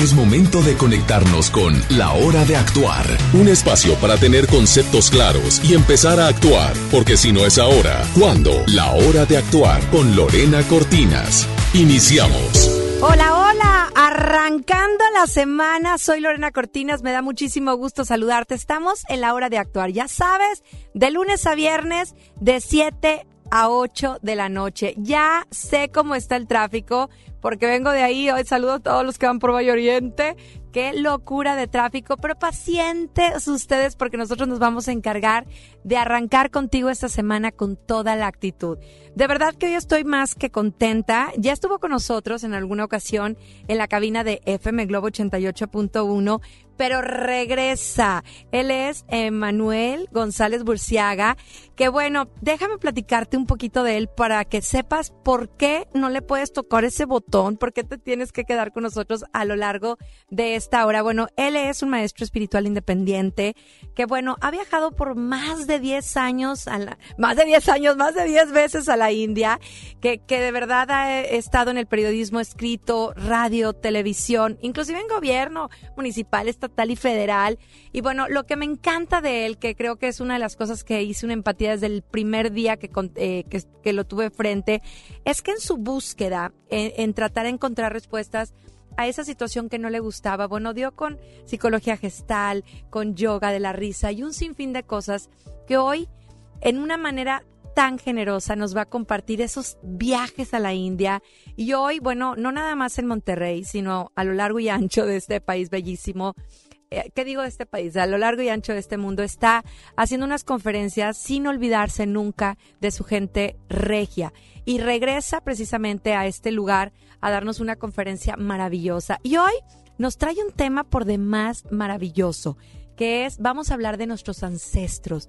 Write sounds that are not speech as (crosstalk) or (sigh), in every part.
Es momento de conectarnos con La Hora de Actuar, un espacio para tener conceptos claros y empezar a actuar, porque si no es ahora, ¿cuándo? La Hora de Actuar con Lorena Cortinas. Iniciamos. Hola, hola, arrancando la semana, soy Lorena Cortinas, me da muchísimo gusto saludarte. Estamos en la hora de actuar, ya sabes, de lunes a viernes, de 7 a 8 de la noche. Ya sé cómo está el tráfico, porque vengo de ahí. Hoy saludo a todos los que van por Valle Oriente. Qué locura de tráfico, pero pacientes ustedes porque nosotros nos vamos a encargar de arrancar contigo esta semana con toda la actitud. De verdad que hoy estoy más que contenta. Ya estuvo con nosotros en alguna ocasión en la cabina de FM Globo 88.1, pero regresa. Él es Manuel González Burciaga, que bueno, déjame platicarte un poquito de él para que sepas por qué no le puedes tocar ese botón, por qué te tienes que quedar con nosotros a lo largo de esta hora. Bueno, él es un maestro espiritual independiente que bueno, ha viajado por más de 10 años, a la, más de 10 años, más de 10 veces a la India, que, que de verdad ha estado en el periodismo escrito, radio, televisión, inclusive en gobierno municipal, estatal y federal. Y bueno, lo que me encanta de él, que creo que es una de las cosas que hice una empatía desde el primer día que, eh, que, que, lo tuve frente, es que en su búsqueda, en, en tratar de encontrar respuestas, a esa situación que no le gustaba. Bueno, dio con psicología gestal, con yoga de la risa y un sinfín de cosas que hoy, en una manera tan generosa, nos va a compartir esos viajes a la India. Y hoy, bueno, no nada más en Monterrey, sino a lo largo y ancho de este país bellísimo. ¿Qué digo de este país? A lo largo y ancho de este mundo está haciendo unas conferencias sin olvidarse nunca de su gente regia y regresa precisamente a este lugar a darnos una conferencia maravillosa. Y hoy nos trae un tema por demás maravilloso, que es, vamos a hablar de nuestros ancestros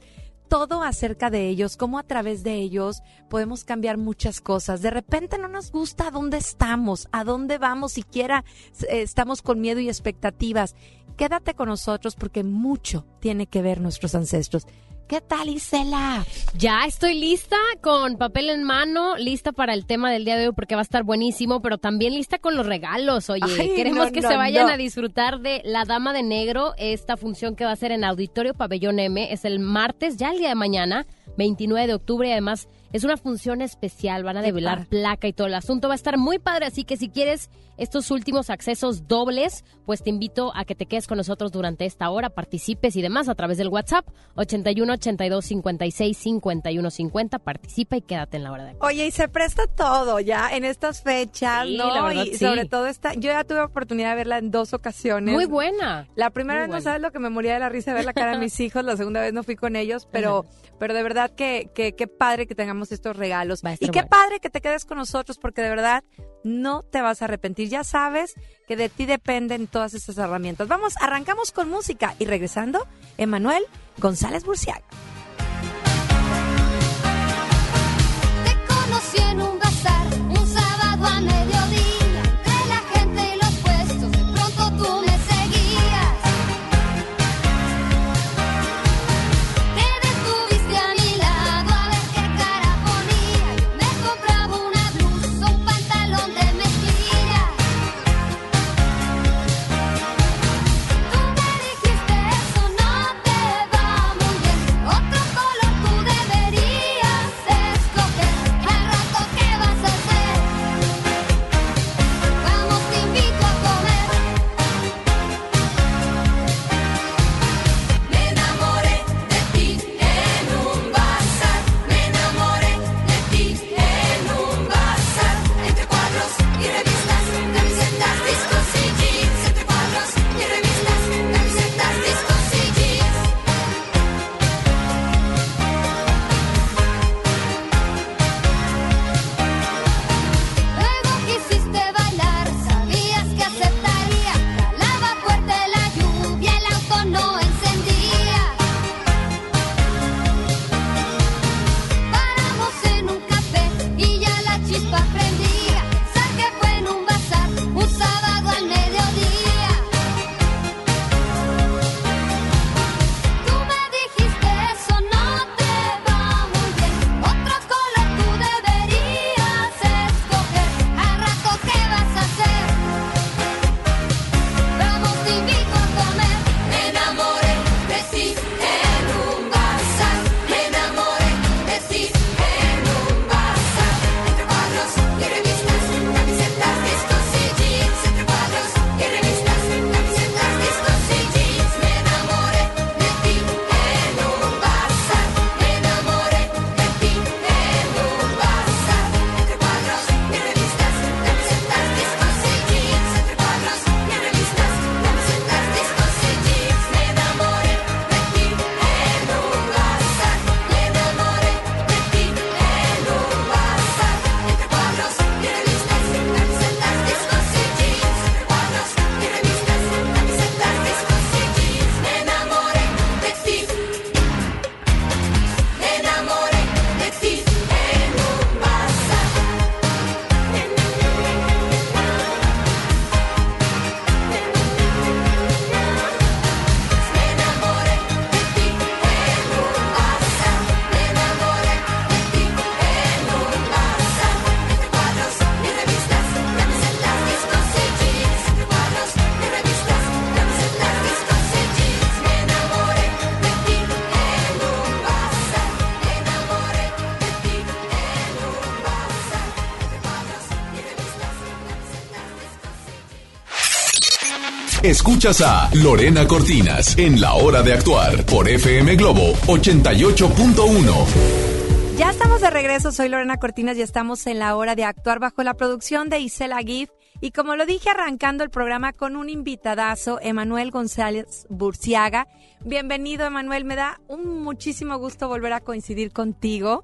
todo acerca de ellos, cómo a través de ellos podemos cambiar muchas cosas. De repente no nos gusta a dónde estamos, a dónde vamos, siquiera estamos con miedo y expectativas. Quédate con nosotros porque mucho tiene que ver nuestros ancestros. ¿Qué tal, Isela? Ya estoy lista con papel en mano, lista para el tema del día de hoy porque va a estar buenísimo, pero también lista con los regalos. Oye, queremos que se vayan a disfrutar de La Dama de Negro, esta función que va a ser en Auditorio Pabellón M. Es el martes, ya el día de mañana, 29 de octubre, y además es una función especial, van a develar placa y todo el asunto. Va a estar muy padre, así que si quieres estos últimos accesos dobles, pues te invito a que te quedes con nosotros durante esta hora, participes y demás a través del WhatsApp 81 82 56 51 50. Participa y quédate en la hora de Oye, y se presta todo ya en estas fechas, ¿no? y sobre todo esta, yo ya tuve oportunidad de verla en dos ocasiones. Muy buena. La primera vez no sabes lo que me moría de la risa de ver la cara de (laughs) mis hijos, la segunda vez no fui con ellos, pero, pero de verdad que, que, qué padre que tengamos estos regalos. Y qué padre que te quedes con nosotros porque de verdad no te vas a arrepentir. Ya sabes que de ti dependen todas esas herramientas. Vamos, arrancamos con música y regresando, Emanuel González Burciaga. Te conocí en un bazar, un sábado a mediodía, Escuchas a Lorena Cortinas en La Hora de Actuar por FM Globo 88.1. Ya estamos de regreso, soy Lorena Cortinas y estamos en la hora de actuar bajo la producción de Isela Giff. Y como lo dije arrancando el programa con un invitadazo, Emanuel González Burciaga. Bienvenido, Emanuel. Me da un muchísimo gusto volver a coincidir contigo.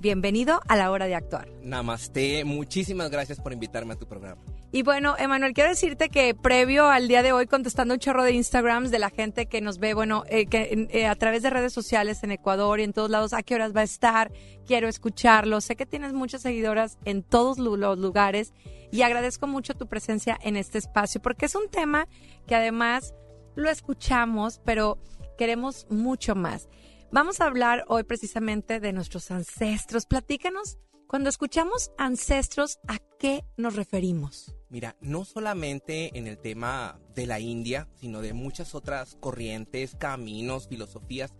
Bienvenido a la hora de actuar. Namaste, muchísimas gracias por invitarme a tu programa. Y bueno, Emanuel, quiero decirte que previo al día de hoy, contestando un chorro de Instagrams de la gente que nos ve, bueno, eh, que eh, a través de redes sociales en Ecuador y en todos lados, a qué horas va a estar, quiero escucharlo. Sé que tienes muchas seguidoras en todos los lugares y agradezco mucho tu presencia en este espacio porque es un tema que además lo escuchamos, pero queremos mucho más. Vamos a hablar hoy precisamente de nuestros ancestros. Platícanos, cuando escuchamos ancestros, ¿a qué nos referimos? Mira, no solamente en el tema de la India, sino de muchas otras corrientes, caminos, filosofías.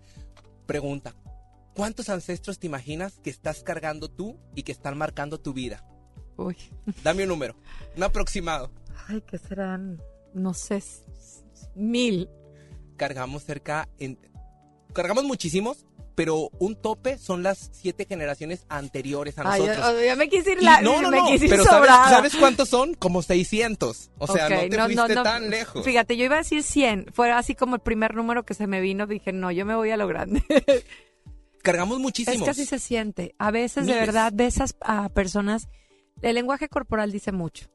Pregunta, ¿cuántos ancestros te imaginas que estás cargando tú y que están marcando tu vida? Uy, Dame un número, un aproximado. ay, ¿qué serán? No sé, mil. Cargamos cerca, en, cargamos muchísimos, pero un tope son las siete generaciones anteriores a Ay, nosotros. yo, yo me quise ir, Y no, no, me no, quise ir pero ¿sabes, sobrada. ¿sabes cuántos son? Como 600. O sea, no te fuiste tan lejos. Fíjate, yo iba a decir 100. Fue así como el primer número que se me vino. Dije, no, yo me voy a lo grande. (laughs) Cargamos es muchísimos. que así se siente. A veces, de verdad, ves a, a personas. El lenguaje corporal dice mucho.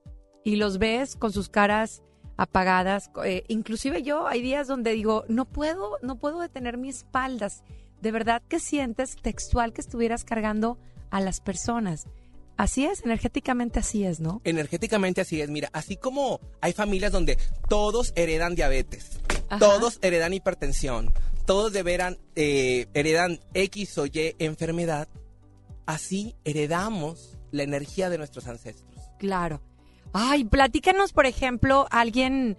Y los ves con sus caras apagadas. eh, inclusive yo, hay días donde digo, no puedo, no puedo detener mis espaldas. De verdad que sientes textual que estuvieras cargando a las personas. Así es, energéticamente así es, ¿no? Energéticamente así es, mira, así como hay familias donde todos heredan diabetes, Ajá. todos heredan hipertensión, todos deberán, eh, heredan X o Y enfermedad, así heredamos la energía de nuestros ancestros. Claro. Ay, platícanos, por ejemplo, alguien,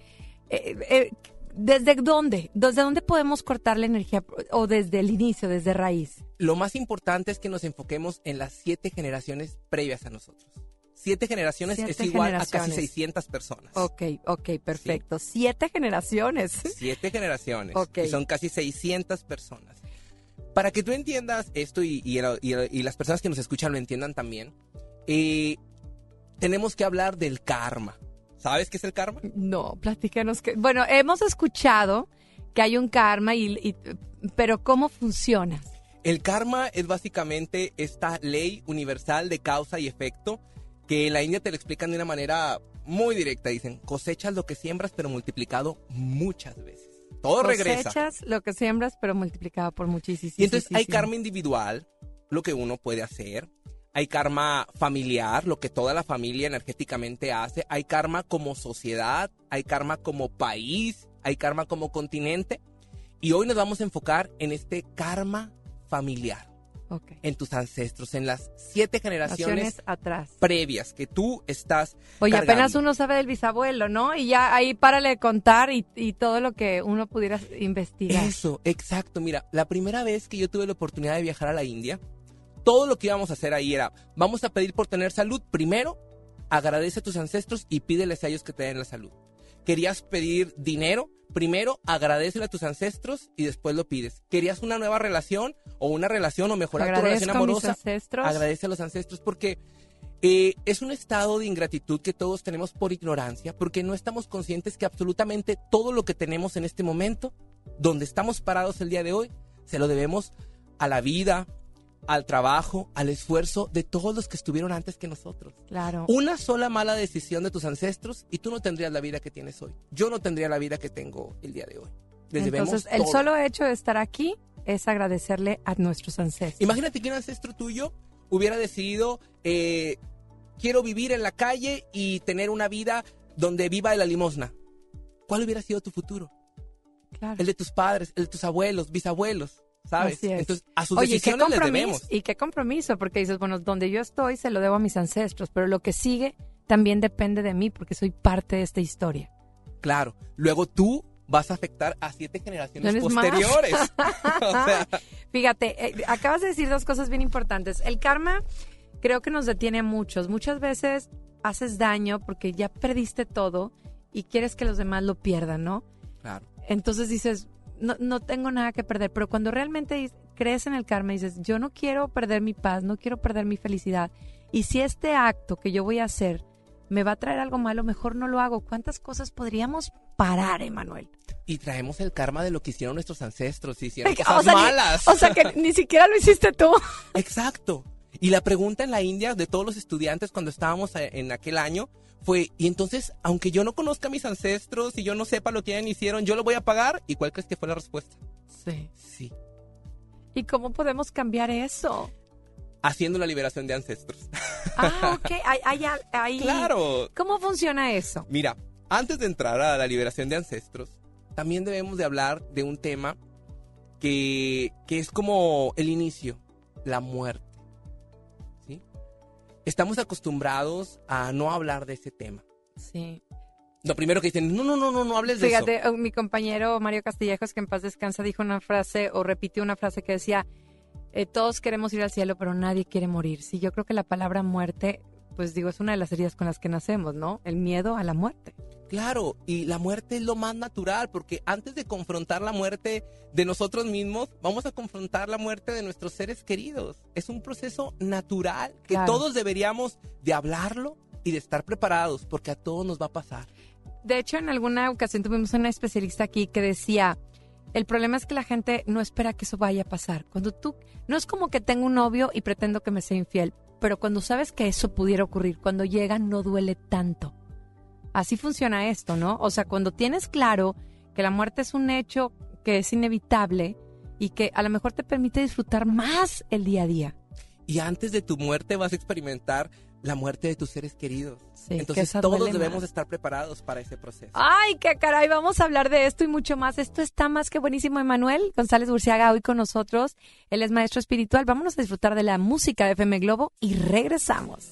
eh, eh, ¿desde dónde? ¿Desde dónde podemos cortar la energía? O desde el inicio, desde raíz. Lo más importante es que nos enfoquemos en las siete generaciones previas a nosotros. Siete generaciones Siete es igual a casi generaciones. 600 personas. Ok, ok, perfecto. Siete generaciones. Siete generaciones. Ok. Y son casi 600 personas. Para que tú entiendas esto y, y- y- y las personas que nos escuchan lo entiendan también, eh, tenemos que hablar del karma. ¿Sabes qué es el karma? No, platícanos que. Bueno, hemos escuchado que hay un karma, y, y- pero ¿cómo funciona? El karma es básicamente esta ley universal de causa y efecto que en la India te lo explican de una manera muy directa. Dicen, cosechas lo que siembras pero multiplicado muchas veces. Todo regresa. Cosechas lo que siembras, pero multiplicado por muchísimo. Y entonces hay karma individual, lo que uno puede hacer. Hay karma familiar, lo que toda la familia energéticamente hace. Hay karma como sociedad, hay karma como país, hay karma como continente. Y hoy nos vamos a enfocar en este karma familiar, Ok. en tus ancestros, en las siete generaciones Naciones atrás. previas que tú estás Oye, cargando. apenas uno sabe del bisabuelo, ¿no? Y ya ahí párale de contar y, y todo lo que uno pudiera investigar. Eso, exacto. Mira, la primera vez que yo tuve la oportunidad de viajar a la India, todo lo que íbamos a hacer ahí era, vamos a pedir por tener salud. Primero, agradece a tus ancestros y pídeles a ellos que te den la salud. Querías pedir dinero, primero agradecele a tus ancestros y después lo pides. Querías una nueva relación o una relación o mejorar tu relación Agradezco a mis amorosa, ancestros. agradece a los ancestros porque eh, es un estado de ingratitud que todos tenemos por ignorancia, porque no estamos conscientes que absolutamente todo lo que tenemos en este momento, donde estamos parados el día de hoy, se lo debemos a la vida, al trabajo, al esfuerzo de todos los que estuvieron antes que nosotros. Claro. Una sola mala decisión de tus ancestros y tú no tendrías la vida que tienes hoy. Yo no tendría la vida que tengo el día de hoy. Les Entonces, el todo. solo hecho de estar aquí es agradecerle a nuestros ancestros. Imagínate que un ancestro tuyo hubiera decidido, eh, quiero vivir en la calle y tener una vida donde viva de la limosna. ¿Cuál hubiera sido tu futuro? Claro. El de tus padres, el de tus abuelos, bisabuelos, ¿sabes? Es. Entonces, a sus Oye, ¿qué decisiones les compromiso? debemos. Y qué compromiso, porque dices, bueno, donde yo estoy se lo debo a mis ancestros, pero lo que sigue también depende de mí porque soy parte de esta historia. Claro. Luego tú vas a afectar a siete generaciones posteriores. (laughs) (laughs) o sea, Fíjate, eh, acabas de decir dos cosas bien importantes. El karma creo que nos detiene a muchos. Muchas veces haces daño porque ya perdiste todo y quieres que los demás lo pierdan, ¿no? Claro. Entonces dices, no, no tengo nada que perder, pero cuando realmente crees en el karma y dices, yo no quiero perder mi paz, no quiero perder mi felicidad, y si este acto que yo voy a hacer me va a traer algo malo, mejor no lo hago. ¿Cuántas cosas podríamos parar, Emanuel? Y traemos el karma de lo que hicieron nuestros ancestros, y hicieron (laughs) O cosas ni- malas. O sea que (laughs) ni siquiera lo hiciste tú. Exacto. Y la pregunta en la India de todos los estudiantes cuando estábamos eh, en aquel año fue, y entonces, aunque yo no conozca a mis ancestros y yo no sepa lo que hicieron, ¿yo lo voy a pagar? ¿Y cuál crees que fue la respuesta? Sí. Sí. ¿Y cómo podemos cambiar eso? Haciendo la liberación de ancestros. Ah, ok. (laughs) Hay, hay, hay- claro. ¿Cómo funciona eso? Mira, antes de entrar a la liberación de ancestros, también debemos de hablar de un tema que, que es como el inicio, la muerte. Estamos acostumbrados a no hablar de ese tema. Sí. Lo primero que dicen, no, no, no, no, no hables de Fíjate, eso. eh, mi compañero Mario Castillejos, que en paz descansa, dijo una frase o repitió una frase que decía, eh, todos queremos ir al cielo, pero nadie quiere morir. Sí, yo creo que la palabra muerte, pues digo, es una de las heridas con las que nacemos, ¿no? El miedo a la muerte. Claro, y la muerte es lo más natural, porque antes de confrontar la muerte de nosotros mismos, vamos a confrontar la muerte de nuestros seres queridos. Es un proceso natural que Claro. todos deberíamos de hablarlo y de estar preparados, porque a todos nos va a pasar. De hecho, en alguna ocasión tuvimos una especialista aquí que decía, el problema es que la gente no espera que eso vaya a pasar. Cuando tú, no es como que tengo un novio y pretendo que me sea infiel, pero cuando sabes que eso pudiera ocurrir, cuando llega no duele tanto. Así funciona esto, ¿no? O sea, cuando tienes claro que la muerte es un hecho que es inevitable y que a lo mejor te permite disfrutar más el día a día. Y antes de tu muerte vas a experimentar la muerte de tus seres queridos. Sí, Entonces todos debemos más. estar preparados para ese proceso. Ay, qué caray, vamos a hablar de esto y mucho más. Esto está más que buenísimo, Emanuel González Burciaga hoy con nosotros. Él es maestro espiritual. Vámonos a disfrutar de la música de FM Globo y regresamos.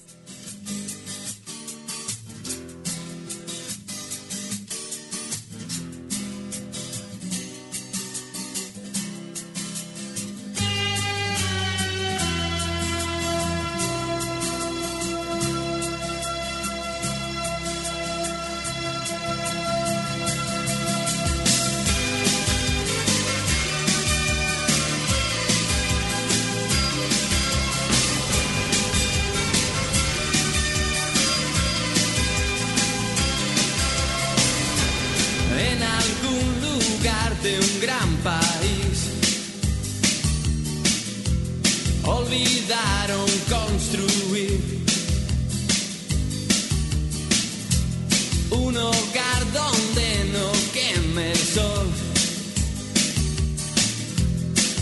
Construir un hogar donde no queme el sol.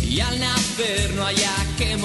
Y al nacer no haya que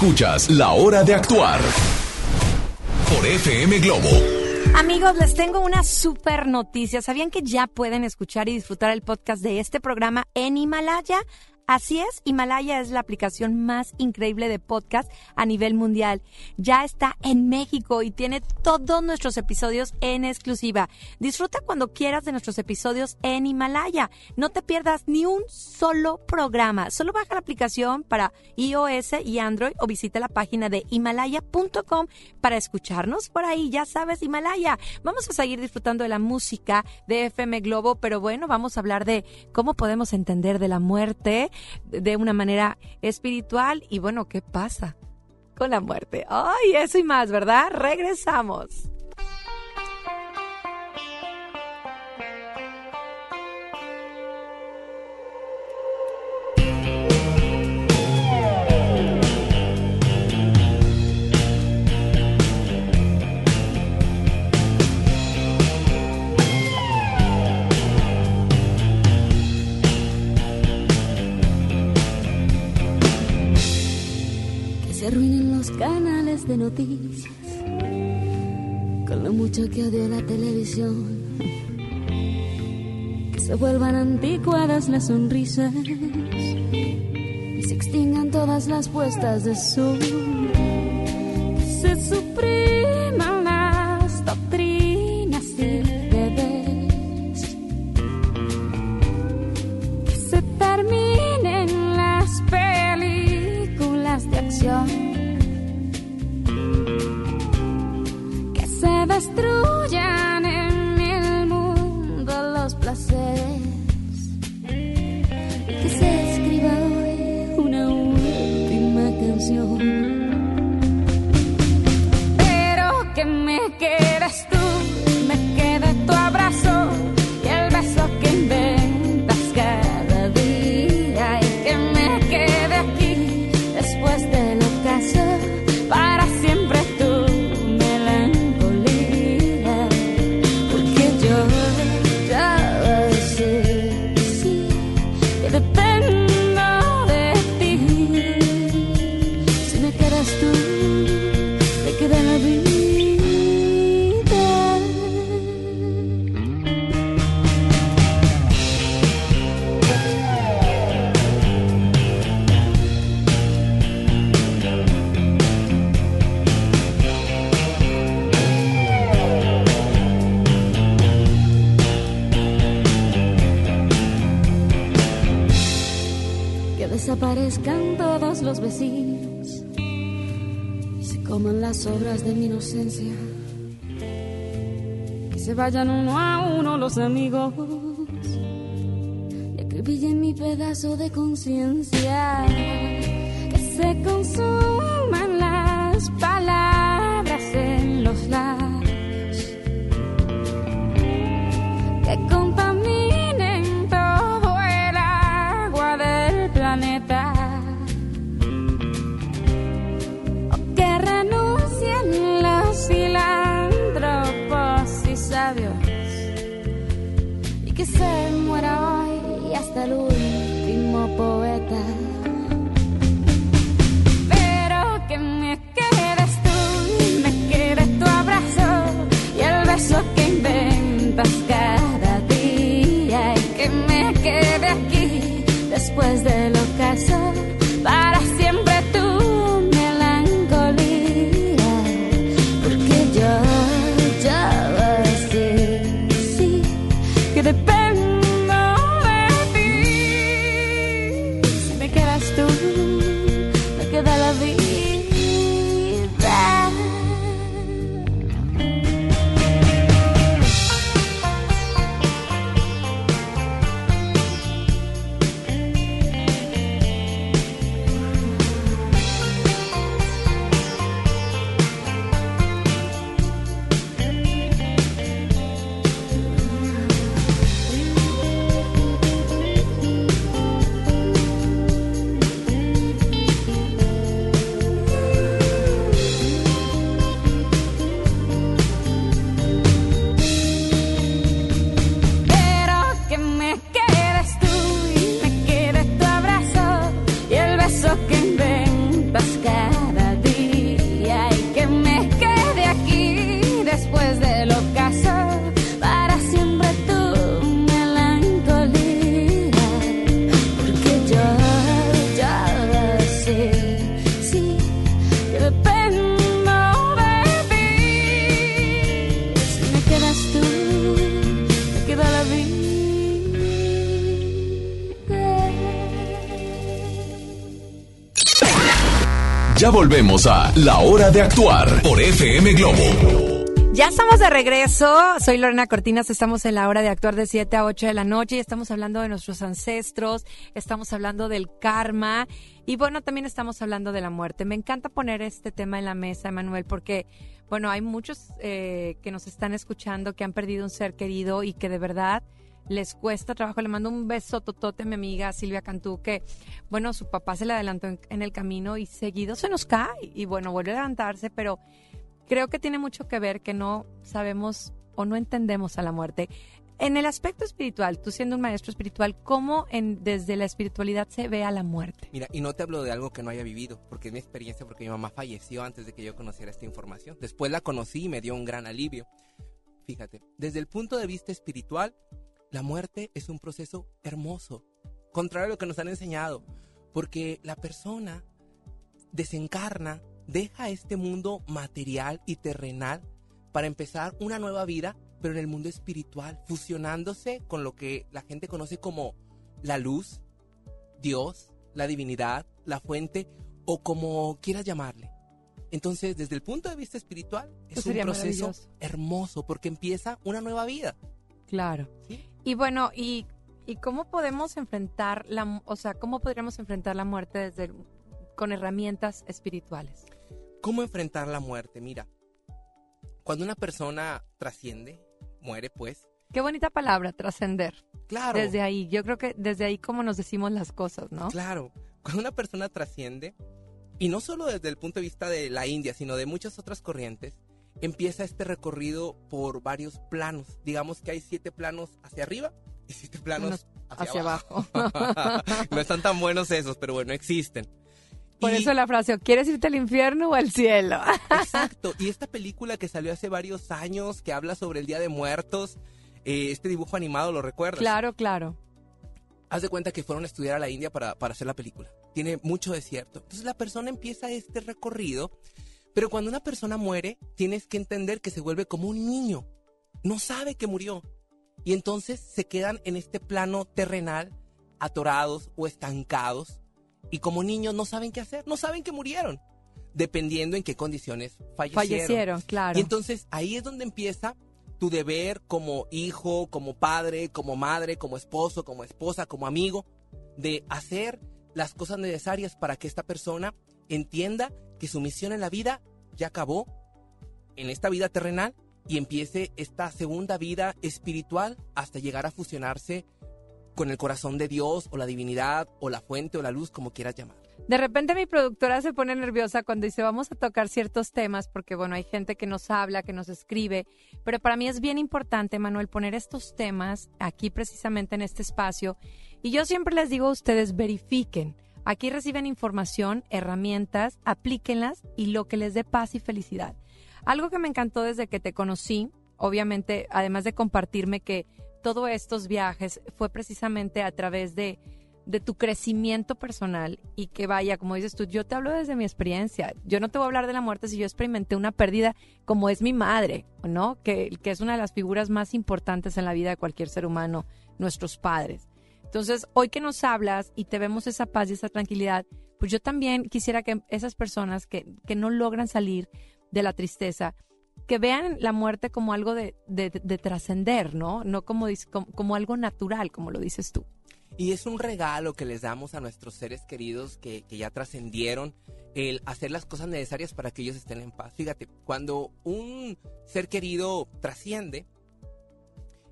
Escuchas La Hora de Actuar por FM Globo. Amigos, les tengo una super noticia. ¿Sabían que ya pueden escuchar y disfrutar el podcast de este programa en Himalaya? Así es, Himalaya es la aplicación más increíble de podcast a nivel mundial. Ya está en México y tiene todos nuestros episodios en exclusiva. Disfruta cuando quieras de nuestros episodios en Himalaya. No te pierdas ni un solo programa. Solo baja la aplicación para iOS y Android o visita la página de himalaya.com para escucharnos por ahí. Ya sabes, Himalaya. Vamos a seguir disfrutando de la música de FM Globo, pero bueno, vamos a hablar de cómo podemos entender de la muerte de una manera espiritual y bueno, ¿qué pasa con la muerte? Ay, eso y más, ¿verdad? Regresamos. Los canales de noticias con lo mucho que odio la televisión. Que se vuelvan anticuadas las sonrisas y se extingan todas las puestas de sol. Que se supriman las doctrinas y deberes. Que se terminen las películas de acción. destruya. Que se vayan uno a uno los amigos y acribillen mi pedazo de conciencia. Que se consuman parce que Volvemos a La Hora de Actuar por FM Globo. Ya estamos de regreso. Soy Lorena Cortinas. Estamos en la hora de actuar de 7 a 8 de la noche y estamos hablando de nuestros ancestros, estamos hablando del karma y bueno, también estamos hablando de la muerte. Me encanta poner este tema en la mesa, Emanuel, porque bueno, hay muchos eh, que nos están escuchando que han perdido un ser querido y que de verdad les cuesta trabajo. Le mando un beso totote a mi amiga Silvia Cantú, que, bueno, su papá se le adelantó en, el camino y seguido se nos cae. Y bueno, vuelve a levantarse, pero creo que tiene mucho que ver que no sabemos o no entendemos a la muerte. En el aspecto espiritual, tú siendo un maestro espiritual, ¿cómo en, desde la espiritualidad se ve a la muerte? Mira, y no te hablo de algo que no haya vivido, porque es mi experiencia, porque mi mamá falleció antes de que yo conociera esta información. Después la conocí y me dio un gran alivio. Fíjate, desde el punto de vista espiritual, la muerte es un proceso hermoso, contrario a lo que nos han enseñado, porque la persona desencarna, deja este mundo material y terrenal para empezar una nueva vida, pero en el mundo espiritual, fusionándose con lo que la gente conoce como la luz, Dios, la divinidad, la fuente o como quieras llamarle. Entonces, desde el punto de vista espiritual, es un proceso hermoso porque empieza una nueva vida. Claro. ¿sí? Y bueno, ¿y, y cómo podemos enfrentar la, o sea, cómo podríamos enfrentar la muerte desde el- con herramientas espirituales? ¿Cómo enfrentar la muerte? Mira, cuando una persona trasciende, muere pues, Qué bonita palabra, trascender. claro, Desde ahí, yo creo que desde ahí como nos decimos las cosas, ¿no? claro, cuando una persona trasciende, y no solo desde el punto de vista de la India, sino de muchas otras corrientes, empieza este recorrido por varios planos. Digamos que hay siete planos hacia arriba y siete planos hacia, hacia abajo. (laughs) no están tan buenos esos, pero bueno, existen. Por Y- eso la frase, ¿o ¿quieres irte al infierno o al cielo? (laughs) Exacto. Y esta película que salió hace varios años, que habla sobre el Día de Muertos, eh, este dibujo animado, ¿lo recuerdas? claro, claro. Haz de cuenta que fueron a estudiar a la India para, para hacer la película. Tiene mucho desierto. Entonces la persona empieza este recorrido, pero cuando una persona muere, tienes que entender que se vuelve como un niño. No sabe que murió. Y entonces se quedan en este plano terrenal, atorados o estancados. Y como niños no saben qué hacer, no saben que murieron. Dependiendo en qué condiciones fallecieron. Fallecieron, claro. Y entonces ahí es donde empieza tu deber como hijo, como padre, como madre, como esposo, como esposa, como amigo, de hacer las cosas necesarias para que esta persona entienda que su misión en la vida ya acabó en esta vida terrenal y empiece esta segunda vida espiritual hasta llegar a fusionarse con el corazón de Dios o la divinidad o la fuente o la luz, como quieras llamar. De repente mi productora se pone nerviosa cuando dice vamos a tocar ciertos temas porque bueno, hay gente que nos habla, que nos escribe, pero para mí es bien importante, Manuel, poner estos temas aquí precisamente en este espacio y yo siempre les digo a ustedes verifiquen. Aquí reciben información, herramientas, aplíquenlas y lo que les dé paz y felicidad. Algo que me encantó desde que te conocí, obviamente, además de compartirme que todos estos viajes fue precisamente a través de de tu crecimiento personal y que vaya, como dices tú, yo te hablo desde mi experiencia. Yo no te voy a hablar de la muerte si yo experimenté una pérdida como es mi madre, ¿no? Que, que es una de las figuras más importantes en la vida de cualquier ser humano, nuestros padres. Entonces, hoy que nos hablas y te vemos esa paz y esa tranquilidad, pues yo también quisiera que esas personas que, que no logran salir de la tristeza, que vean la muerte como algo de, de, de trascender, ¿no? No como, como, como algo natural, como lo dices tú. Y es un regalo que les damos a nuestros seres queridos que, que ya trascendieron, el hacer las cosas necesarias para que ellos estén en paz. Fíjate, cuando un ser querido trasciende,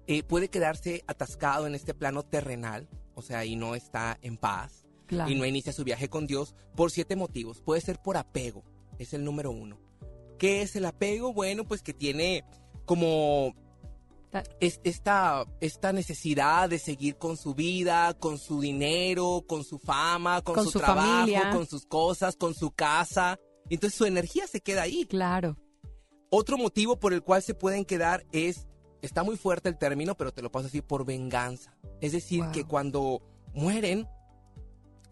eh, puede quedarse atascado en este plano terrenal, o sea, y no está en paz, Claro. y no inicia su viaje con Dios por siete motivos. Puede ser por apego, es el número uno. ¿Qué es el apego? Bueno, pues que tiene como Ta- es- esta, esta necesidad de seguir con su vida, con su dinero, con su fama, con, Con su, su trabajo, familia. con sus cosas, con su casa. Entonces su energía se queda ahí. Claro. Otro motivo por el cual se pueden quedar es, está muy fuerte el término, pero te lo paso así, por venganza. Es decir, Wow. que cuando mueren...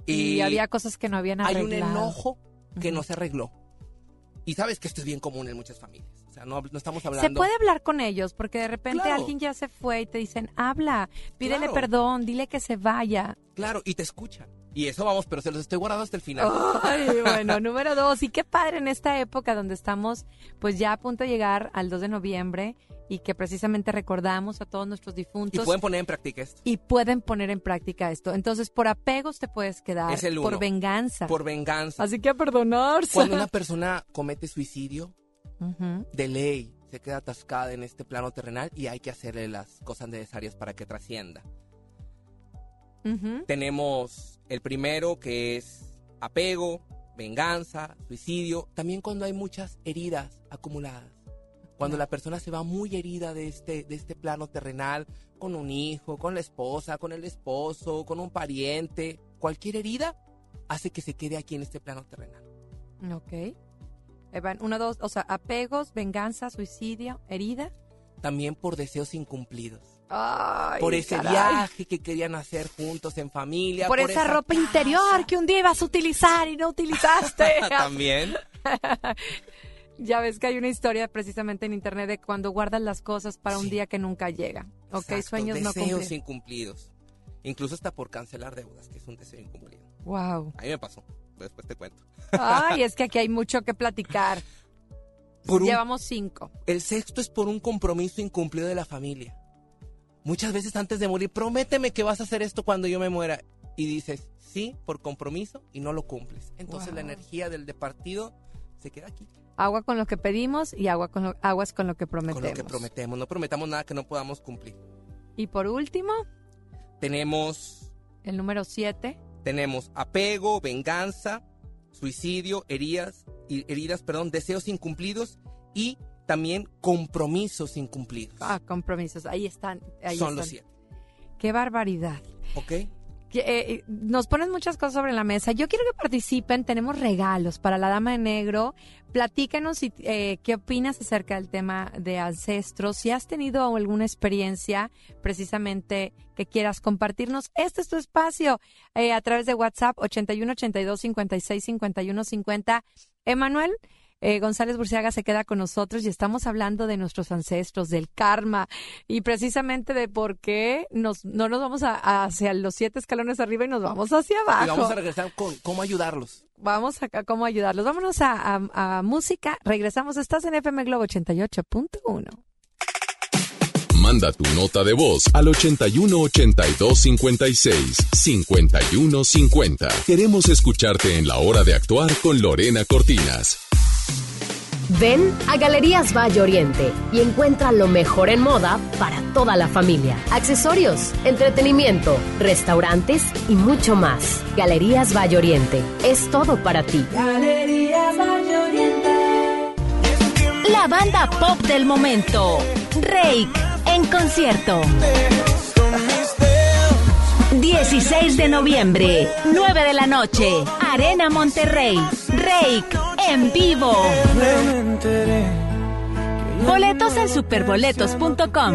Y eh, había cosas que no habían hay arreglado. un enojo que no se arregló. Y sabes que esto es bien común en muchas familias. Sea, no, no estamos hablando... Se puede hablar con ellos porque de repente Claro. alguien ya se fue y te dicen, habla, pídele Claro. perdón, dile que se vaya. Claro, y te escuchan. Y eso vamos, pero se los estoy guardando hasta el final. Ay, (laughs) bueno, número dos. Y qué padre en esta época donde estamos pues ya a punto de llegar al 2 de noviembre y que precisamente recordamos a todos nuestros y difuntos. pueden poner en práctica esto. y pueden poner en práctica esto. Entonces, por apegos te puedes quedar, Es el por uno. venganza. Por venganza. Así que a perdonarse. Cuando una persona comete suicidio, De ley se queda atascada en este plano terrenal y hay que hacerle las cosas necesarias para que trascienda. Tenemos el primero que es apego, venganza, suicidio, también cuando hay muchas heridas acumuladas. Cuando la persona se va muy herida de este, de este plano terrenal, con un hijo, con la esposa, con el esposo, con un pariente, cualquier herida hace que se quede aquí en este plano terrenal. Ok. Ahí van, uno, dos, o sea, apegos, venganza, suicidio, herida. También por deseos incumplidos. Ay, por ese caray. viaje que querían hacer juntos en familia. Por, esa, ropa casa. interior que un día ibas a utilizar y no utilizaste. (laughs) También. (laughs) ya ves que hay una historia precisamente en internet de cuando guardas las cosas para un día que nunca llega. Ok, Exacto, sueños no Deseos cumplidos. incumplidos. Incluso hasta por cancelar deudas, que es un deseo incumplido. Wow. A mí me pasó. Después te cuento. Ay, es que aquí hay mucho que platicar. Por un- Llevamos cinco. El sexto es por un compromiso incumplido de la familia. Muchas veces antes de morir, prométeme que vas a hacer esto cuando yo me muera. Y dices, sí, por compromiso, y no lo cumples. Entonces la energía del departido se queda aquí. Agua con lo que pedimos y agua con lo- aguas con lo que prometemos. Con lo que prometemos. No prometamos nada que no podamos cumplir. Y por último, Tenemos el número siete. Tenemos apego, venganza, suicidio, heridas, heridas, perdón, deseos incumplidos y también compromisos incumplidos. Ah, compromisos. Ahí están. Ahí Son están. los siete, Qué barbaridad. ¿ok? Eh, nos ponen muchas cosas sobre la mesa. Yo quiero que participen. Tenemos regalos para la Dama de Negro. Platícanos si, eh, qué opinas acerca del tema de ancestros. Si has tenido alguna experiencia precisamente que quieras compartirnos, este es tu espacio eh, a través de WhatsApp 81 82 56 51 50. Emanuel. Eh, González Burciaga se queda con nosotros y estamos hablando de nuestros ancestros, del karma y precisamente de por qué nos, no nos vamos a- a- hacia los siete escalones arriba y nos vamos hacia abajo. Y vamos a regresar con cómo ayudarlos. Vamos acá, cómo ayudarlos. Vámonos a, a- a música. Regresamos. Estás en FM Globo 88.1. Manda tu nota de voz al 81 82 56 51 50. Queremos escucharte en la hora de actuar con Lorena Cortinas. Ven a Galerías Valle Oriente y encuentra lo mejor en moda para toda la familia. Accesorios, entretenimiento, restaurantes y mucho más. Galerías Valle Oriente es todo para ti. La banda pop del momento, Rake, en concierto. 16 de noviembre, 9 de la noche, Arena Monterrey, Rake, en vivo. Boletos en superboletos.com.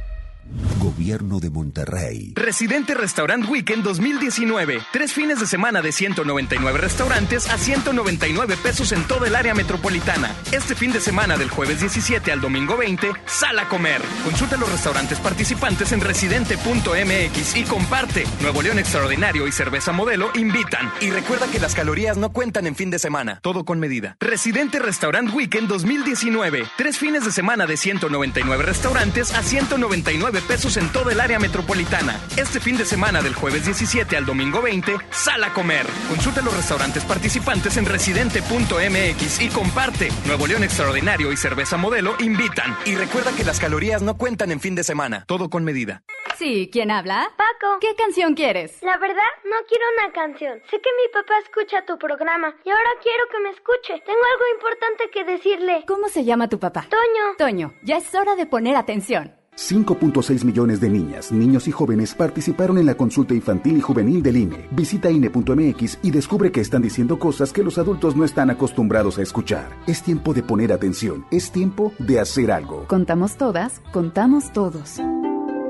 Gobierno de Monterrey. Residente Restaurant Weekend 2019. Tres fines de semana de 199 restaurantes a 199 pesos en toda el área metropolitana. Este fin de semana del jueves 17 al domingo 20, sal a comer. Consulta los restaurantes participantes en residente.mx y comparte. Nuevo León Extraordinario y Cerveza Modelo invitan. Y recuerda que las calorías no cuentan en fin de semana. Todo con medida. Residente Restaurant Weekend 2019. Tres fines de semana de 199 restaurantes a 199 299 pesos en toda el área metropolitana. Este fin de semana del jueves 17 al domingo 20, sal a comer. Consulta los restaurantes participantes en residente.mx y comparte. Nuevo León Extraordinario y Cerveza Modelo invitan. Y recuerda que las calorías no cuentan en fin de semana. Todo con medida. Sí, ¿quién habla? Paco. ¿Qué canción quieres? La verdad, no quiero una canción. Sé que mi papá escucha tu programa y ahora quiero que me escuche. Tengo algo importante que decirle. ¿Cómo se llama tu papá? Toño. Toño, ya es hora de poner atención. 5.6 millones de niñas, niños y jóvenes participaron en la consulta infantil y juvenil del INE. Visita INE.mx y descubre que están diciendo cosas que los adultos no están acostumbrados a escuchar. Es tiempo de poner atención. Es tiempo de hacer algo. Contamos todas, contamos todos.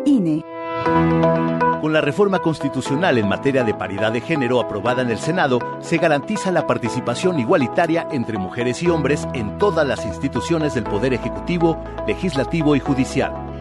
INE. Con la reforma constitucional en materia de paridad de género aprobada en el Senado, se garantiza la participación igualitaria entre mujeres y hombres en todas las instituciones del Poder Ejecutivo, Legislativo y Judicial.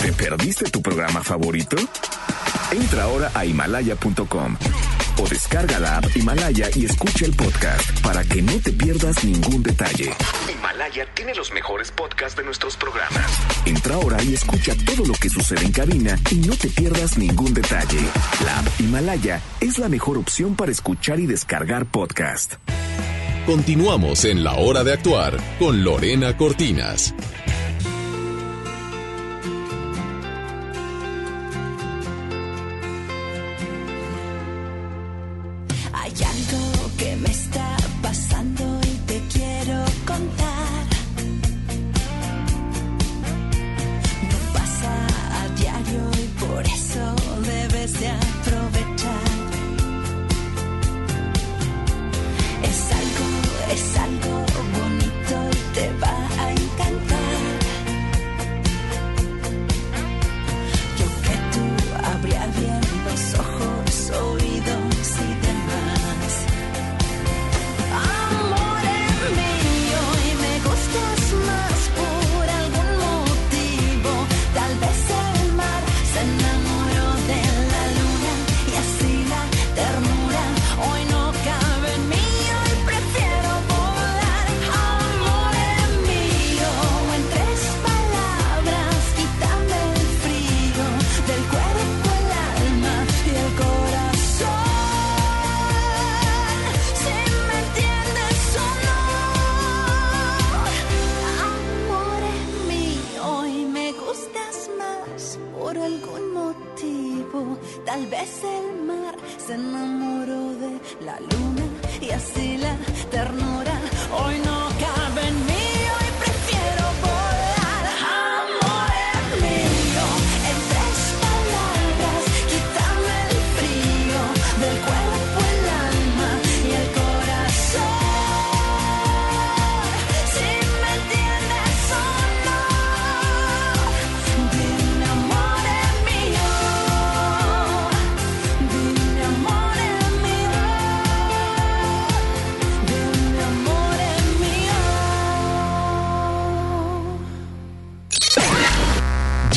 ¿Te perdiste tu programa favorito? Entra ahora a himalaya.com o descarga la app Himalaya y escucha el podcast para que no te pierdas ningún detalle. Himalaya tiene los mejores podcasts de nuestros programas. Entra ahora y escucha todo lo que sucede en cabina y no te pierdas ningún detalle. La app Himalaya es la mejor opción para escuchar y descargar podcast. Continuamos en la hora de actuar con Lorena Cortinas.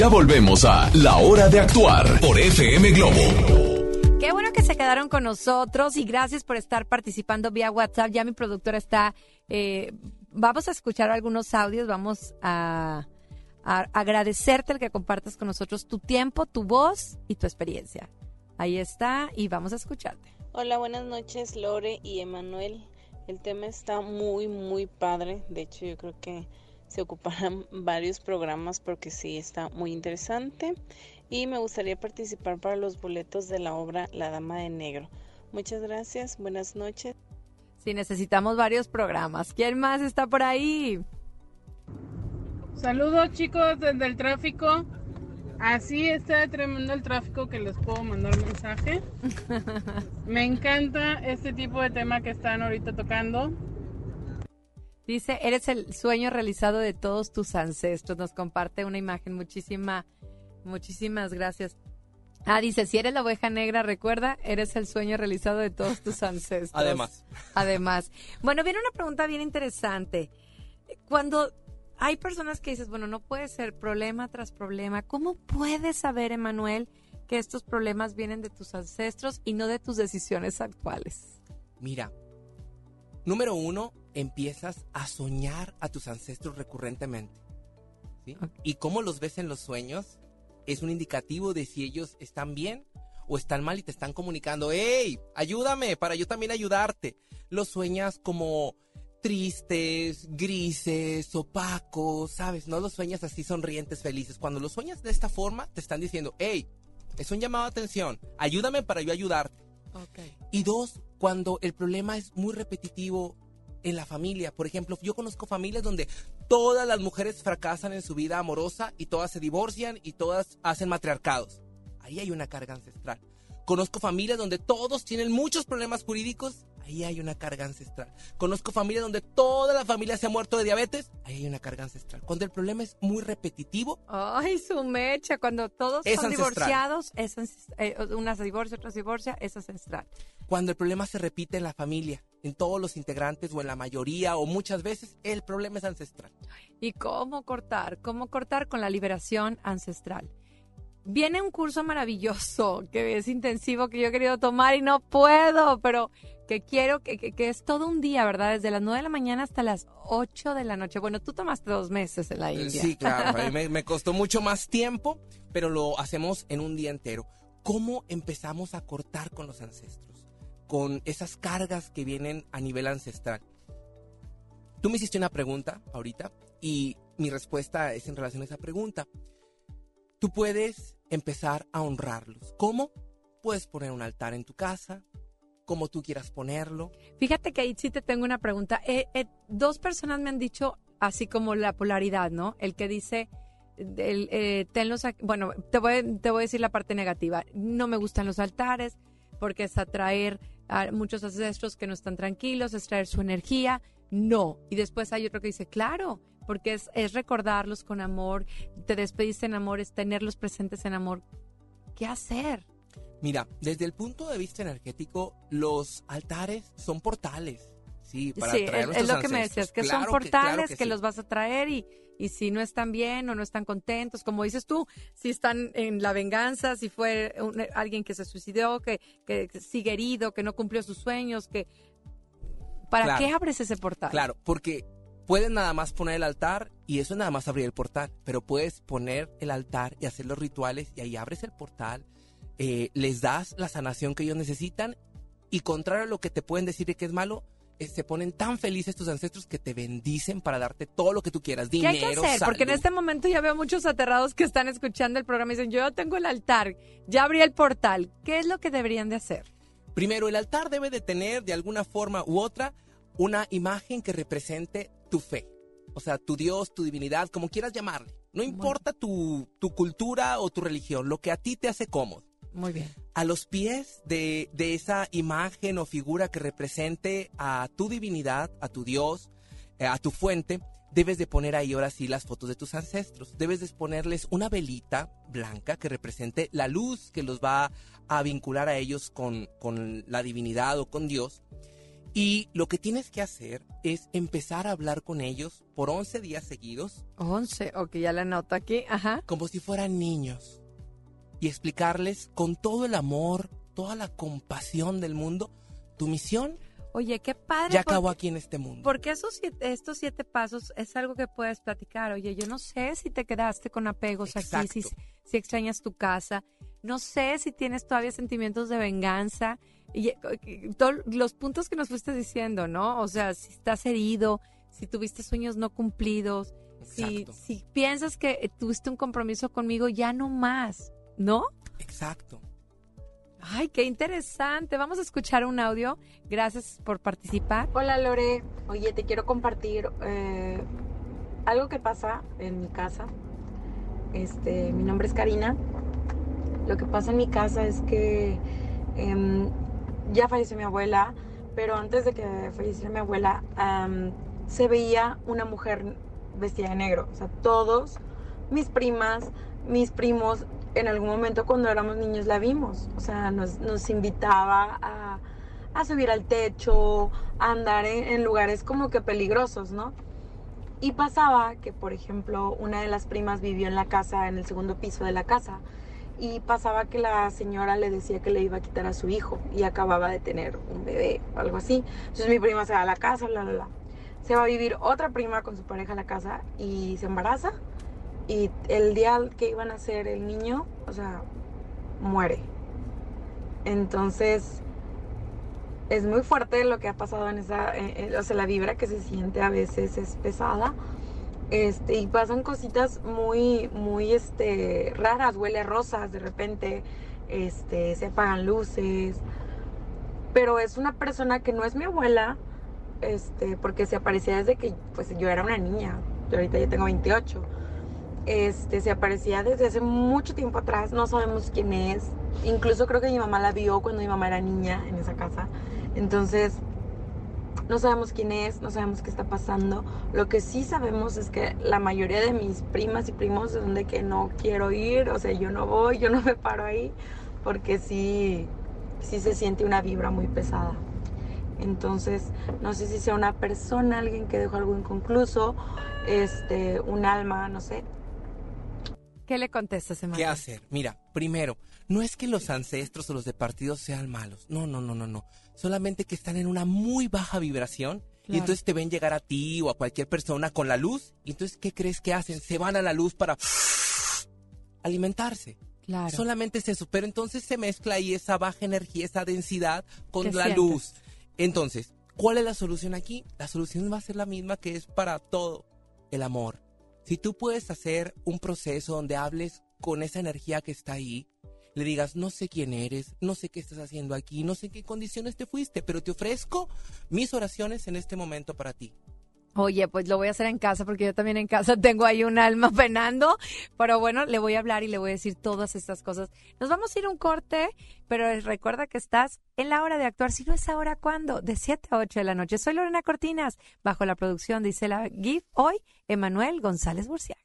Ya volvemos a La Hora de Actuar por FM Globo. Qué bueno que se quedaron con nosotros y gracias por estar participando vía WhatsApp. Ya mi productora está. eh, vamos a escuchar algunos audios, vamos a, a agradecerte el que compartas con nosotros tu tiempo, tu voz y tu experiencia. Ahí está y vamos a escucharte. Hola, buenas noches, Lore y Emanuel. El tema está muy, muy padre. De hecho, yo creo que se ocuparán (laughs) varios programas porque sí está muy interesante. Y me gustaría participar para los boletos de la obra La Dama de Negro. Muchas gracias, buenas noches. Sí, necesitamos varios programas. ¿Quién más está por ahí? Saludos chicos desde el tráfico. Así está tremendo el tráfico que les puedo mandar mensaje. (laughs) Me encanta este tipo de tema que están ahorita tocando. Dice, eres el sueño realizado de todos tus ancestros. Nos comparte una imagen. Muchísima, muchísimas gracias. Ah, dice, si eres la oveja negra, recuerda, eres el sueño realizado de todos tus (laughs) ancestros. Además. Además. Bueno, viene una pregunta bien interesante. Cuando hay personas que dices, bueno, no puede ser problema tras problema, ¿cómo puedes saber, Emanuel, que estos problemas vienen de tus ancestros y no de tus decisiones actuales? Mira, número uno, empiezas a soñar a tus ancestros recurrentemente. ¿sí? Y cómo los ves en los sueños es un indicativo de si ellos están bien o están mal y te están comunicando, hey, ayúdame para yo también ayudarte. Los sueñas como tristes, grises, opacos, ¿sabes? No los sueñas así sonrientes, felices. Cuando los sueñas de esta forma, te están diciendo, hey, es un llamado de atención, ayúdame para yo ayudarte. Y dos, cuando el problema es muy repetitivo en la familia. Por ejemplo, yo conozco familias donde todas las mujeres fracasan en su vida amorosa y todas se divorcian y todas hacen matriarcados. Ahí hay una carga ancestral. Conozco familias donde todos tienen muchos problemas jurídicos. Ahí hay una carga ancestral. Conozco familias donde toda la familia se ha muerto de diabetes. Ahí hay una carga ancestral. Cuando el problema es muy repetitivo. Ay, su mecha, cuando todos son ancestral. divorciados, es, eh, una se divorcia, otra se divorcia, es ancestral. Cuando el problema se repite en la familia, en todos los integrantes o en la mayoría o muchas veces, el problema es ancestral. ¿Y cómo cortar? ¿Cómo cortar con la liberación ancestral? Viene un curso maravilloso que es intensivo que yo he querido tomar y no puedo, pero que quiero, que, que- que es todo un día, ¿verdad? Desde las 9 de la mañana hasta las 8 de la noche. Bueno, tú tomaste dos meses en la India. Sí, claro. a mí (laughs) me, me costó mucho más tiempo, pero lo hacemos en un día entero. ¿Cómo empezamos a cortar con los ancestros? Con esas cargas que vienen a nivel ancestral. Tú me hiciste una pregunta ahorita y mi respuesta es en relación a esa pregunta. Tú puedes empezar a honrarlos. ¿Cómo? Puedes poner un altar en tu casa, como tú quieras ponerlo. Fíjate que ahí sí te tengo una pregunta. Eh, eh, dos personas me han dicho así como la polaridad, ¿no? El que dice, el, eh, tenlos aquí- bueno, te voy, te voy a decir la parte negativa. No me gustan los altares porque es atraer a muchos ancestros que no están tranquilos, es traer su energía. No. Y después hay otro que dice, claro, porque es, es recordarlos con amor, te despediste en amor, es tenerlos presentes en amor. ¿Qué hacer? Mira, desde el punto de vista energético, los altares son portales. Sí, para sí, es, lo que me decías, que Claro son portales que, claro sí. los vas a traer y, y si no están bien o no están contentos, como dices tú, si están en la venganza, si fue un- alguien que se suicidó, que, que sigue herido, que no cumplió sus sueños, que... ¿Para Claro. qué abres ese portal? Claro, porque puedes nada más poner el altar y eso es nada más abrir el portal, pero puedes poner el altar y hacer los rituales y ahí abres el portal, eh, les das la sanación que ellos necesitan y contrario a lo que te pueden decir de que es malo, eh, se ponen tan felices tus ancestros que te bendicen para darte todo lo que tú quieras, ¿Qué dinero, hay que hacer? Porque en este momento ya veo muchos aterrados que están escuchando el programa y dicen, yo ya tengo el altar, ya abrí el portal. ¿Qué es lo que deberían de hacer? Primero, el altar debe de tener de alguna forma u otra una imagen que represente tu fe. O sea, tu Dios, tu divinidad, como quieras llamarle. No importa tu, tu cultura o tu religión, lo que a ti te hace cómodo. Muy bien. A los pies de, de esa imagen o figura que represente a tu divinidad, a tu Dios, eh, a tu fuente, debes de poner ahí ahora sí las fotos de tus ancestros. Debes de ponerles una velita blanca que represente la luz que los va a vincular a ellos con, con la divinidad o con Dios. Y lo que tienes que hacer es empezar a hablar con ellos por 11 días seguidos. 11, ok, ya la anoto aquí, ajá. Como si fueran niños. Y explicarles con todo el amor, toda la compasión del mundo, tu misión Oye, qué padre. ya acabó porque- aquí en este mundo. Porque esos siete, estos siete pasos es algo que puedes platicar. Oye, yo no sé si te quedaste con apegos aquí, si, si extrañas tu casa. No sé si tienes todavía sentimientos de venganza. Y todos los puntos que nos fuiste diciendo, ¿no? O sea, si estás herido, si tuviste sueños no cumplidos, si, piensas que tuviste un compromiso conmigo, ya no más, ¿no? Exacto. Ay, qué interesante. Vamos a escuchar un audio. Gracias por participar. Hola Lore, oye, te quiero compartir eh, algo que pasa en mi casa, este, mi nombre es Karina. Lo que pasa en mi casa es que em, ya falleció mi abuela, pero antes de que falleciera mi abuela, se veía una mujer vestida de negro. O sea, todos mis primas, mis primos, en algún momento cuando éramos niños la vimos. O sea, nos, invitaba a, a subir al techo, a andar en, en lugares como que peligrosos, ¿no? Y pasaba que, por ejemplo, una de las primas vivió en la casa, en el segundo piso de la casa, y pasaba que la señora le decía que le iba a quitar a su hijo y acababa de tener un bebé o algo así. Entonces mi prima se va a la casa, bla, bla, bla. Se va a vivir otra prima con su pareja a la casa y se embaraza. Y el día que iban a hacer el niño, o sea, muere. Entonces, es muy fuerte lo que ha pasado en esa, eh, eh, o sea, la vibra que se siente a veces es pesada. Este, y pasan cositas muy, muy, este, raras, huele a rosas de repente, este, se apagan luces, pero es una persona que no es mi abuela, este, porque se aparecía desde que, pues, yo era una niña, yo ahorita ya tengo 28, este, se aparecía desde hace mucho tiempo atrás, no sabemos quién es, incluso creo que mi mamá la vio cuando mi mamá era niña en esa casa, entonces, no sabemos quién es, no sabemos qué está pasando. Lo que sí sabemos es que la mayoría de mis primas y primos son de que no quiero ir, o sea, yo no voy, yo no me paro ahí, porque sí, sí se siente una vibra muy pesada. Entonces, no sé si sea una persona, alguien que dejó algo inconcluso, este, un alma, no sé. ¿Qué le contestas, ¿Qué Emanuel? hacer? Mira, primero, no es que los ancestros o los de partidos sean malos. No, no, no, no, no. Solamente que están en una muy baja vibración y entonces te ven llegar a ti o a cualquier persona con la luz. Y entonces, ¿qué crees que hacen? Se van a la luz para (sniffs) alimentarse. Claro. Solamente es eso. Pero entonces se mezcla ahí esa baja energía, esa densidad con ¿Qué la sientes? luz. Entonces, ¿cuál es la solución aquí? La solución va a ser la misma que es para todo, el amor. Si tú puedes hacer un proceso donde hables con esa energía que está ahí, le digas, no sé quién eres, no sé qué estás haciendo aquí, no sé en qué condiciones te fuiste, pero te ofrezco mis oraciones en este momento para ti. Oye, pues lo voy a hacer en casa porque yo también en casa (laughs) tengo ahí un alma penando, pero bueno, le voy a hablar y le voy a decir todas estas cosas. Nos vamos a ir a un corte, pero recuerda que estás en la hora de actuar. Si no es ahora, ¿cuándo? De 7 a 8 de la noche. Soy Lorena Cortinas, bajo la producción de Isela Gif. Hoy, Emanuel González Burciaga.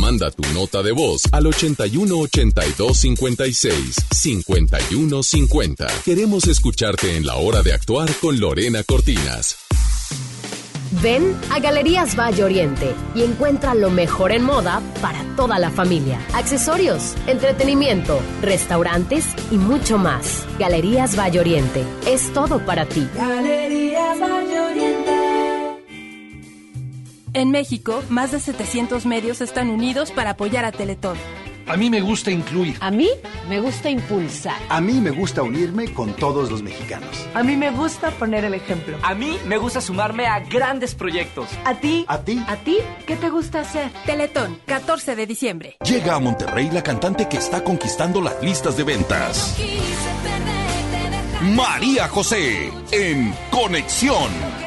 Manda tu nota de voz al 81 82 56 51 50. Queremos escucharte en la hora de actuar con Lorena Cortinas. Ven a Galerías Valle Oriente y encuentra lo mejor en moda para toda la familia. Accesorios, entretenimiento, restaurantes y mucho más. Galerías Valle Oriente es todo para ti. Galerías Valle Oriente. En México, más de 700 medios están unidos para apoyar a Teletón. A mí me gusta incluir. A mí me gusta impulsar. A mí me gusta unirme con todos los mexicanos. A mí me gusta poner el ejemplo. A mí me gusta sumarme a grandes proyectos. ¿A ti? ¿A ti? ¿A ti? ¿Qué te gusta hacer? Teletón, 14 de diciembre. Llega a Monterrey la cantante que está conquistando las listas de ventas. María José en Conexión.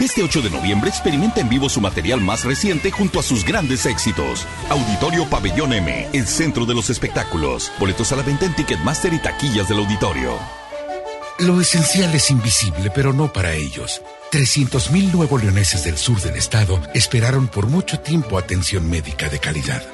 Este 8 de noviembre experimenta en vivo su material más reciente junto a sus grandes éxitos. Auditorio Pabellón M, el centro de los espectáculos. Boletos a la venta en Ticketmaster y taquillas del auditorio. Lo esencial es invisible, pero no para ellos. 300.000 nuevo leoneses del sur del estado esperaron por mucho tiempo atención médica de calidad.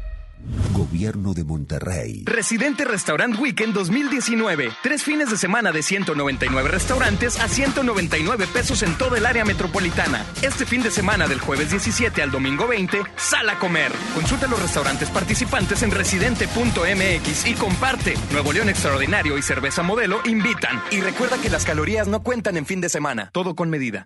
Gobierno de Monterrey. Residente Restaurant Weekend 2019. Tres fines de semana de 199 restaurantes a 199 pesos en toda el área metropolitana. Este fin de semana del jueves 17 al domingo 20, sal a comer. Consulta los restaurantes participantes en residente.mx y comparte. Nuevo León Extraordinario y Cerveza Modelo invitan. Y recuerda que las calorías no cuentan en fin de semana. Todo con medida.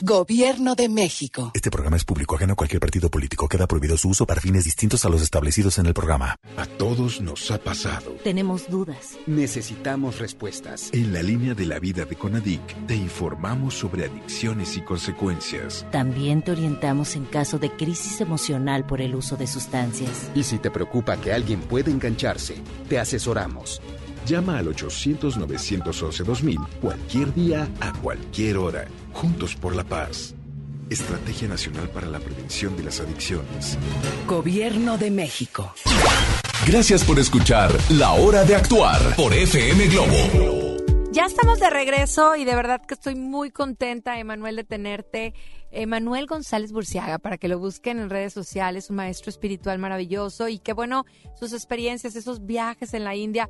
Gobierno de México. Este programa es público ajeno a cualquier partido político. Queda prohibido su uso para fines distintos a los establecidos en el programa. A todos nos ha pasado. Tenemos dudas. Necesitamos respuestas. En la línea de la vida de Conadic te informamos sobre adicciones y consecuencias. También te orientamos en caso de crisis emocional por el uso de sustancias. Y si te preocupa que alguien pueda engancharse, te asesoramos. Llama al 800-911-2000 cualquier día, a cualquier hora. Juntos por la paz. Estrategia Nacional para la Prevención de las Adicciones. Gobierno de México. Gracias por escuchar La Hora de Actuar por FM Globo. Ya estamos de regreso y de verdad que estoy muy contenta, Emanuel, de tenerte. Emanuel González Burciaga, para que lo busquen en redes sociales, un maestro espiritual maravilloso y qué bueno sus experiencias, esos viajes en la India.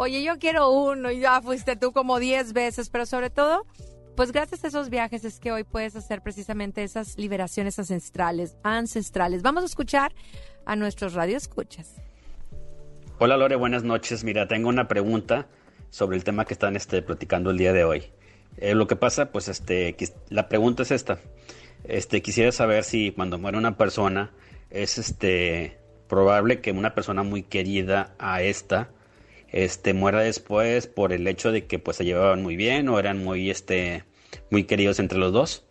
Oye, yo quiero uno y ya fuiste tú como 10 veces, pero sobre todo, pues gracias a esos viajes es que hoy puedes hacer precisamente esas liberaciones ancestrales, ancestrales. Vamos a escuchar a nuestros radioescuchas. Hola Lore, buenas noches. Mira, tengo una pregunta sobre el tema que están este, platicando el día de hoy. Eh, lo que pasa, pues, este, la pregunta es esta. Este, quisiera saber si cuando muere una persona es, este, probable que una persona muy querida a esta, este, muera después por el hecho de que, pues, se llevaban muy bien o eran muy, este, muy queridos entre los dos.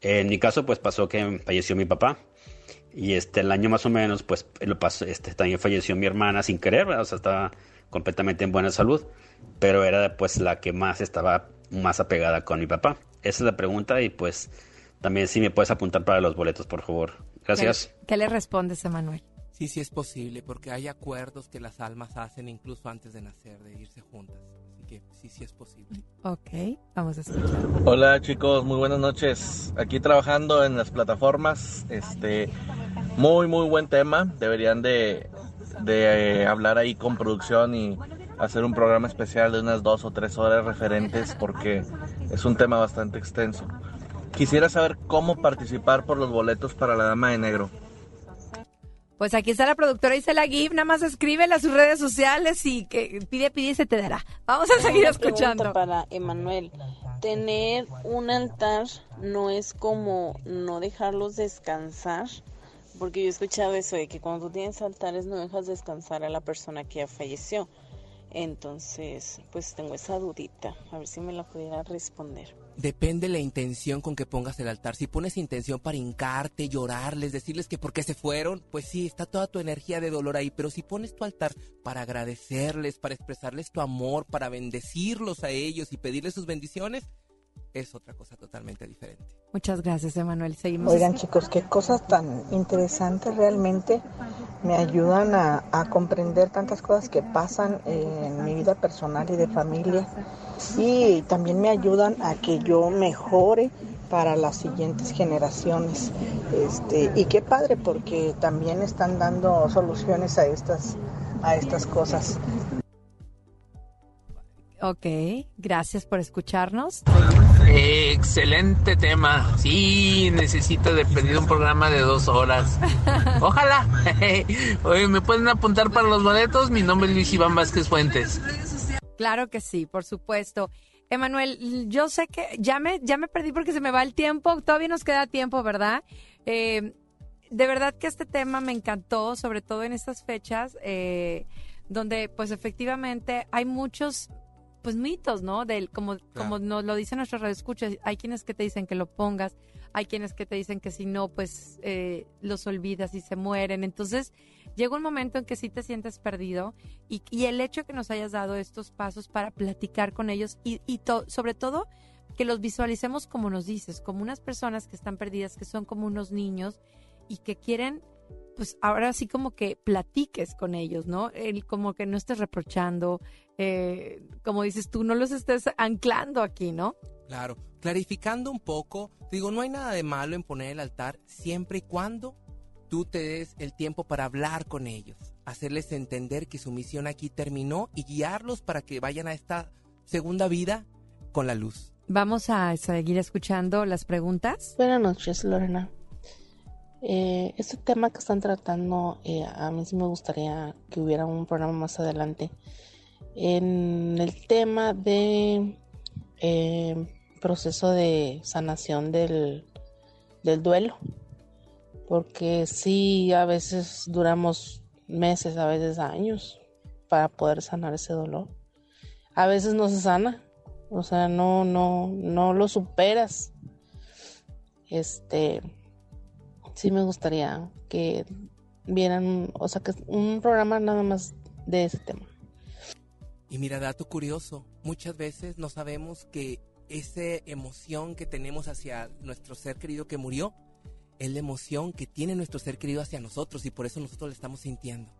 En mi caso, pues, pasó que falleció mi papá. Y este, el año más o menos, pues lo pasó, este, también falleció mi hermana sin querer, o sea, estaba completamente en buena salud, pero era pues la que más estaba más apegada con mi papá. Esa es la pregunta y pues también si me puedes apuntar para los boletos, por favor. Gracias. ¿Qué, qué le respondes, Emanuel? Sí, sí es posible, porque hay acuerdos que las almas hacen incluso antes de nacer, de irse juntas. Así que sí, sí es posible. Ok, vamos a escuchar. Hola chicos, muy buenas noches. Aquí trabajando en las plataformas, este, muy muy buen tema. Deberían de, de eh, hablar ahí con producción y hacer un programa especial de unas dos o tres horas referentes porque es un tema bastante extenso. Quisiera saber cómo participar por los boletos para la Dama de Negro. Pues aquí está la productora Isela Gibb, nada más escríbele a sus redes sociales y que pide, pide y se te dará. Vamos a seguir una escuchando. para Emanuel. Tener un altar no es como no dejarlos descansar, porque yo he escuchado eso de que cuando tú tienes altares no dejas descansar a la persona que ya falleció. Entonces, pues tengo esa dudita, a ver si me la pudiera responder. Depende la intención con que pongas el altar. Si pones intención para hincarte, llorarles, decirles que por qué se fueron, pues sí, está toda tu energía de dolor ahí. Pero si pones tu altar para agradecerles, para expresarles tu amor, para bendecirlos a ellos y pedirles sus bendiciones, es otra cosa totalmente diferente. Muchas gracias, Emanuel. Seguimos. Oigan chicos, qué cosas tan interesantes realmente me ayudan a, a comprender tantas cosas que pasan en mi vida personal y de familia y también me ayudan a que yo mejore para las siguientes generaciones. Este, y qué padre porque también están dando soluciones a estas, a estas cosas. Ok, gracias por escucharnos. Excelente tema. Sí, necesito de pedir un programa de dos horas. (laughs) Ojalá. (laughs) Oye, ¿me pueden apuntar para los boletos? Mi nombre es Luis Iván Vázquez Fuentes. Claro que sí, por supuesto. Emanuel, yo sé que ya me, ya me perdí porque se me va el tiempo. Todavía nos queda tiempo, ¿verdad? Eh, de verdad que este tema me encantó, sobre todo en estas fechas, eh, donde pues efectivamente hay muchos pues mitos, ¿no? Del, como, como nos lo dice nuestro radio escucha, hay quienes que te dicen que lo pongas, hay quienes que te dicen que si no, pues eh, los olvidas y se mueren. Entonces, llega un momento en que sí te sientes perdido y, y el hecho de que nos hayas dado estos pasos para platicar con ellos y, y to- sobre todo que los visualicemos como nos dices, como unas personas que están perdidas, que son como unos niños y que quieren, pues ahora sí como que platiques con ellos, ¿no? El, como que no estés reprochando, eh, como dices tú, no los estés anclando aquí, ¿no? Claro, clarificando un poco, digo, no hay nada de malo en poner el altar siempre y cuando tú te des el tiempo para hablar con ellos, hacerles entender que su misión aquí terminó y guiarlos para que vayan a esta segunda vida con la luz. Vamos a seguir escuchando las preguntas. Buenas noches, Lorena. Eh, este tema que están tratando, eh, a mí sí me gustaría que hubiera un programa más adelante. En el tema de eh, proceso de sanación del, del duelo. Porque sí, a veces duramos meses, a veces años para poder sanar ese dolor. A veces no se sana, o sea, no, no, no lo superas. Este, sí me gustaría que vieran, o sea, que un programa nada más de ese tema. Y mira, dato curioso, muchas veces no sabemos que esa emoción que tenemos hacia nuestro ser querido que murió es la emoción que tiene nuestro ser querido hacia nosotros y por eso nosotros le estamos sintiendo.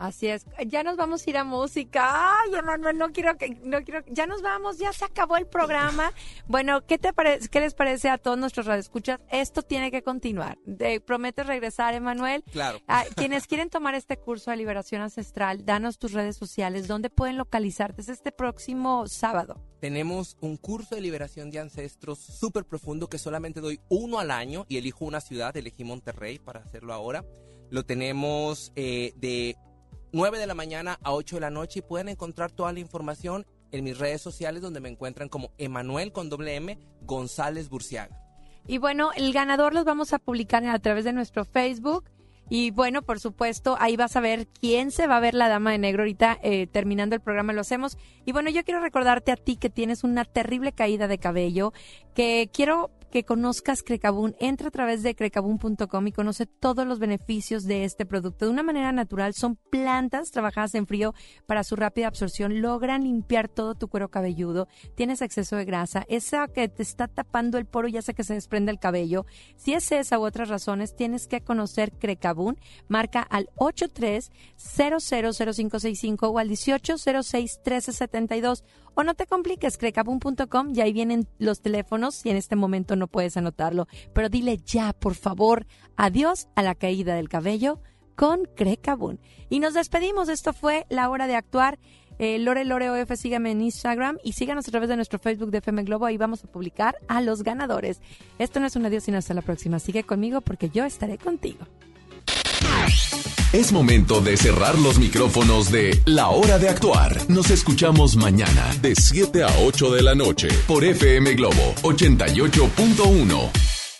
Así es. Ya nos vamos a ir a música. Ay, Emanuel, no quiero que, no quiero. Ya nos vamos, ya se acabó el programa. Bueno, ¿qué te parece, qué les parece a todos nuestros radioescuchas? Esto tiene que continuar. De- ¿Prometes regresar, Emanuel? Claro. Ah, quienes quieren tomar este curso de liberación ancestral, danos tus redes sociales, ¿dónde pueden localizarte? Es este próximo sábado. Tenemos un curso de liberación de ancestros súper profundo que solamente doy uno al año y elijo una ciudad, elegí Monterrey para hacerlo ahora. Lo tenemos eh, de 9 de la mañana a 8 de la noche y pueden encontrar toda la información en mis redes sociales donde me encuentran como Emanuel con doble M González Burciaga. Y bueno, el ganador los vamos a publicar a través de nuestro Facebook. Y bueno, por supuesto, ahí vas a ver quién se va a ver la dama de negro ahorita eh, terminando el programa lo hacemos. Y bueno, yo quiero recordarte a ti que tienes una terrible caída de cabello, que quiero que conozcas Crecabún. Entra a través de crecabún.com y conoce todos los beneficios de este producto. De una manera natural, son plantas trabajadas en frío para su rápida absorción. Logran limpiar todo tu cuero cabelludo. Tienes exceso de grasa. Esa que te está tapando el poro y hace que se desprenda el cabello. Si es esa u otras razones, tienes que conocer Crecabún. Marca al 83000565 o al 18061372 o no te compliques, crecabun.com y ahí vienen los teléfonos si en este momento no puedes anotarlo. Pero dile ya, por favor, adiós a la caída del cabello con Crecabun. Y nos despedimos. Esto fue La Hora de Actuar. Eh, Lore Lore OF, sígame en Instagram y síganos a través de nuestro Facebook de FM Globo. Ahí vamos a publicar a los ganadores. Esto no es un adiós, sino hasta la próxima. Sigue conmigo porque yo estaré contigo. Es momento de cerrar los micrófonos de La Hora de Actuar. Nos escuchamos mañana de 7 a 8 de la noche por FM Globo 88.1.